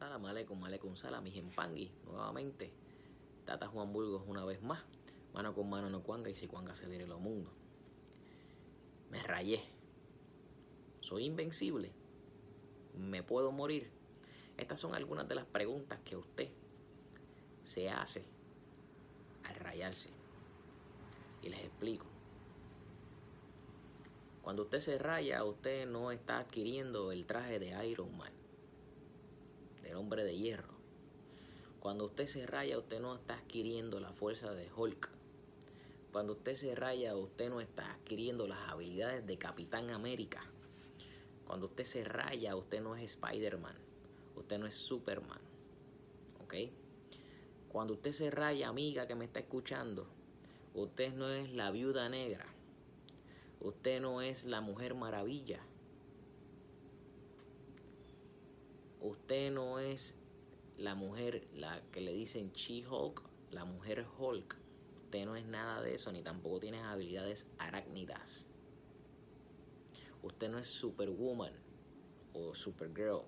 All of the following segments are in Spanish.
Salam aleikum, aleikum salam, mis empangui, nuevamente. Tata Juan Burgos una vez más. Mano con mano no cuanga y si cuanga se vire lo mundo. Me rayé. Soy invencible. Me puedo morir. Estas son algunas de las preguntas que usted se hace al rayarse. Y les explico. Cuando usted se raya, usted no está adquiriendo el traje de Iron Man del hombre de hierro. Cuando usted se raya, usted no está adquiriendo la fuerza de Hulk. Cuando usted se raya, usted no está adquiriendo las habilidades de Capitán América. Cuando usted se raya, usted no es Spider-Man. Usted no es Superman. ¿Ok? Cuando usted se raya, amiga que me está escuchando, usted no es la viuda negra. Usted no es la mujer maravilla. Usted no es la mujer, la que le dicen She-Hulk, la mujer Hulk. Usted no es nada de eso, ni tampoco tiene habilidades arácnidas. Usted no es Superwoman o Supergirl.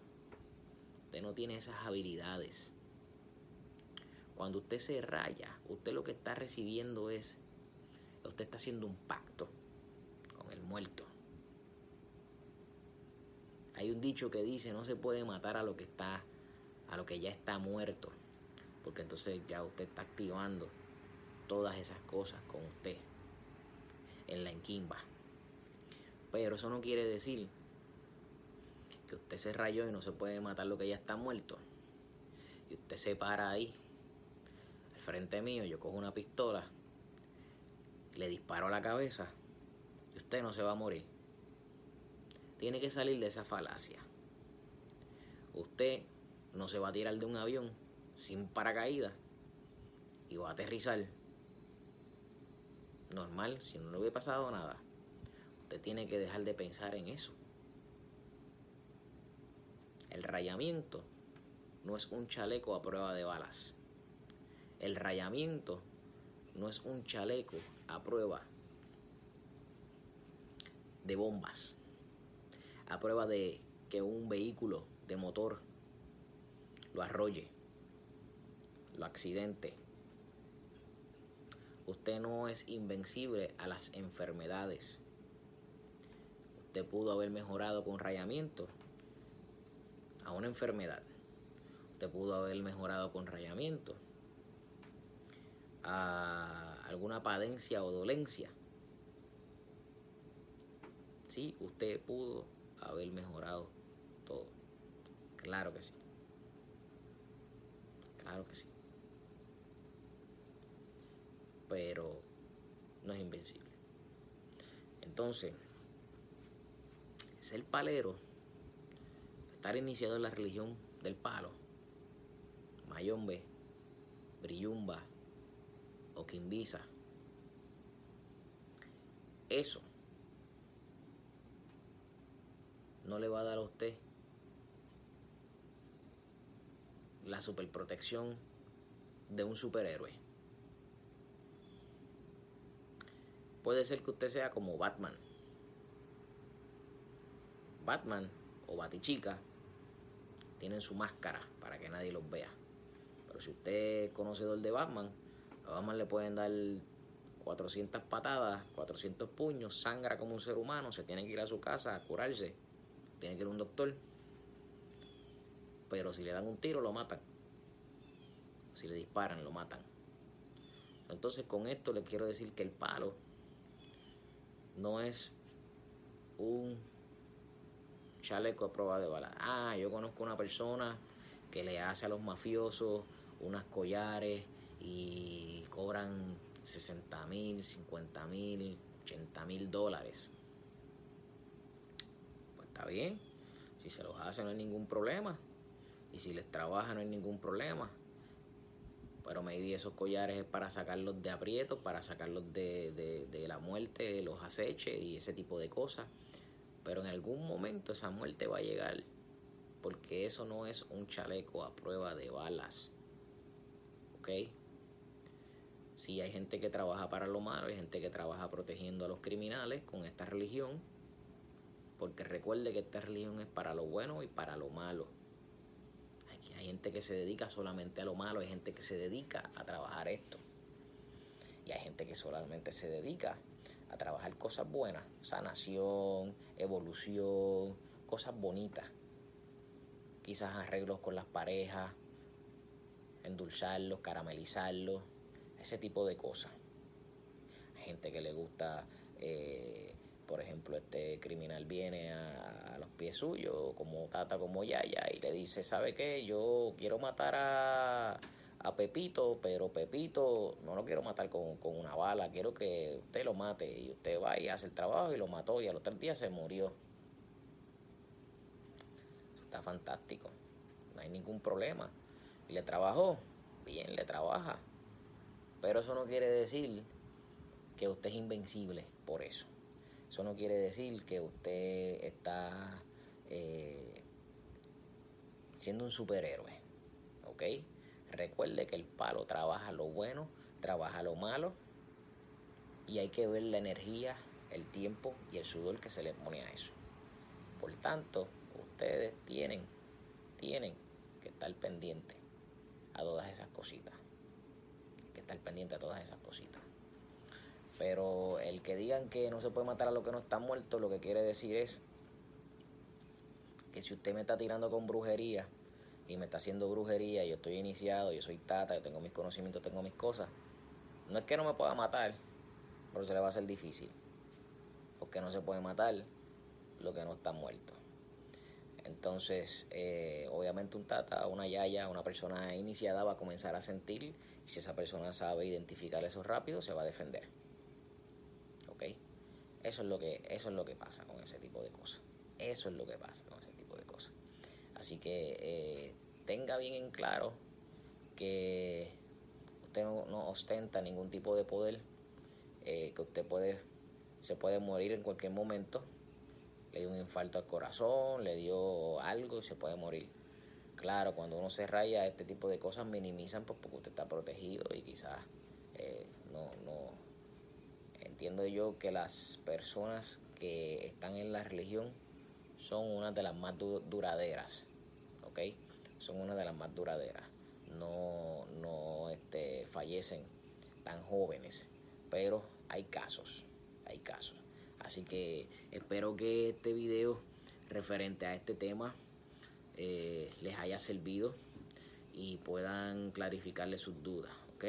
Usted no tiene esas habilidades. Cuando usted se raya, usted lo que está recibiendo es, usted está haciendo un pacto con el muerto. Hay un dicho que dice no se puede matar a lo que está, a lo que ya está muerto, porque entonces ya usted está activando todas esas cosas con usted en la enquimba. Pero eso no quiere decir que usted se rayó y no se puede matar lo que ya está muerto. Y usted se para ahí, al frente mío, yo cojo una pistola, le disparo a la cabeza y usted no se va a morir tiene que salir de esa falacia. Usted no se va a tirar de un avión sin paracaídas y va a aterrizar normal, si no le hubiera pasado nada. Usted tiene que dejar de pensar en eso. El rayamiento no es un chaleco a prueba de balas. El rayamiento no es un chaleco a prueba de bombas a prueba de que un vehículo de motor lo arrolle, lo accidente. Usted no es invencible a las enfermedades. Usted pudo haber mejorado con rayamiento a una enfermedad. Usted pudo haber mejorado con rayamiento a alguna padencia o dolencia. Sí, usted pudo haber mejorado todo. Claro que sí. Claro que sí. Pero no es invencible. Entonces, ser palero, estar iniciado en la religión del palo, mayombe, brillumba o quimbisa, eso no le va a dar a usted la superprotección de un superhéroe. Puede ser que usted sea como Batman. Batman o Batichica tienen su máscara para que nadie los vea. Pero si usted es conocedor de Batman, a Batman le pueden dar 400 patadas, 400 puños, sangra como un ser humano, se tiene que ir a su casa a curarse tiene que ir un doctor. Pero si le dan un tiro, lo matan. Si le disparan, lo matan. Entonces con esto le quiero decir que el palo no es un chaleco a prueba de bala. Ah, yo conozco una persona que le hace a los mafiosos unas collares y cobran 60 mil, 50 mil, 80 mil dólares está bien. Si se los hace no hay ningún problema. Y si les trabaja no hay ningún problema. Pero maybe esos collares es para sacarlos de aprietos, para sacarlos de, de la muerte, de los aceches y ese tipo de cosas. Pero en algún momento esa muerte va a llegar. Porque eso no es un chaleco a prueba de balas. ¿Ok? Si hay gente que trabaja para lo malo, hay gente que trabaja protegiendo a los criminales con esta religión porque recuerde que esta religión es para lo bueno y para lo malo. Hay hay gente que se dedica solamente a lo malo, hay gente que se dedica a trabajar esto. Y hay gente que solamente se dedica a trabajar cosas buenas, sanación, evolución, cosas bonitas. Quizás arreglos con las parejas, endulzarlos, caramelizarlos, ese tipo de cosas. Hay gente que le gusta, eh, por ejemplo, este criminal viene a, los pies suyos, como Tata, como Yaya, y le dice, ¿sabe qué? Yo quiero matar a a Pepito, pero Pepito no lo quiero matar con, una bala, quiero que usted lo mate y usted va y hace el trabajo y lo mató y a los tres días se murió. está fantástico, no hay ningún problema. Y le trabajó, bien, le trabaja. Pero eso no quiere decir que usted es invencible por eso. Eso no quiere decir que usted está eh, siendo un superhéroe, ¿ok? Recuerde que el palo trabaja lo bueno, trabaja lo malo y hay que ver la energía, el tiempo y el sudor que se le pone a eso. Por tanto, ustedes tienen, tienen que estar pendientes a todas esas cositas. que estar pendientes a todas esas cositas. Pero el que digan que no se puede matar a lo que no está muerto, lo que quiere decir es que si usted me está tirando con brujería, y me está haciendo brujería, yo estoy iniciado, yo soy tata, yo tengo mis conocimientos, tengo mis cosas, no es que no me pueda matar, pero se le va a hacer difícil. Porque no se puede matar lo que no está muerto. Entonces, eh, obviamente un tata, una yaya, una persona iniciada va a comenzar a sentir y si esa persona sabe identificar eso rápido, se va a defender. ¿Ok? Eso es lo que, eso es lo que pasa con ese tipo de cosas. Eso es lo que pasa con ese tipo de cosas. Así que eh, tenga bien en claro que usted no, ostenta ningún tipo de poder, eh, que usted puede, se puede morir en cualquier momento. Le dio un infarto al corazón, le dio algo y se puede morir. Claro, cuando uno se raya, este tipo de cosas minimizan pues, porque usted está protegido y quizás eh, no, no. Entiendo yo que las personas que están en la religión son una de las más duraderas son una de las más duraderas. No, no este, fallecen tan jóvenes, pero hay casos, hay casos. Así que espero que este video referente a este tema eh, les haya servido y puedan clarificarle sus dudas, ¿ok?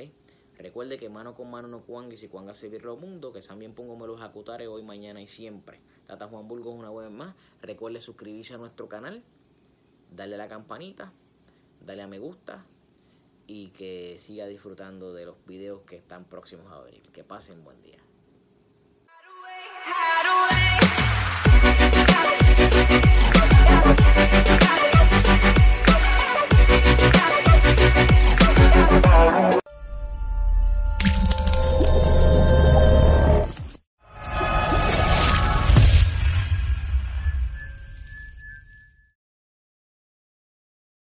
Recuerde que mano con mano no cuanga y si cuanga se virlo mundo, que también pongo me los acutare hoy, mañana y siempre. Tata Juan Burgos una vez más. Recuerde suscribirse a nuestro canal darle a la campanita, darle a me gusta y que siga disfrutando de los videos que están próximos a venir. Que pasen buen día.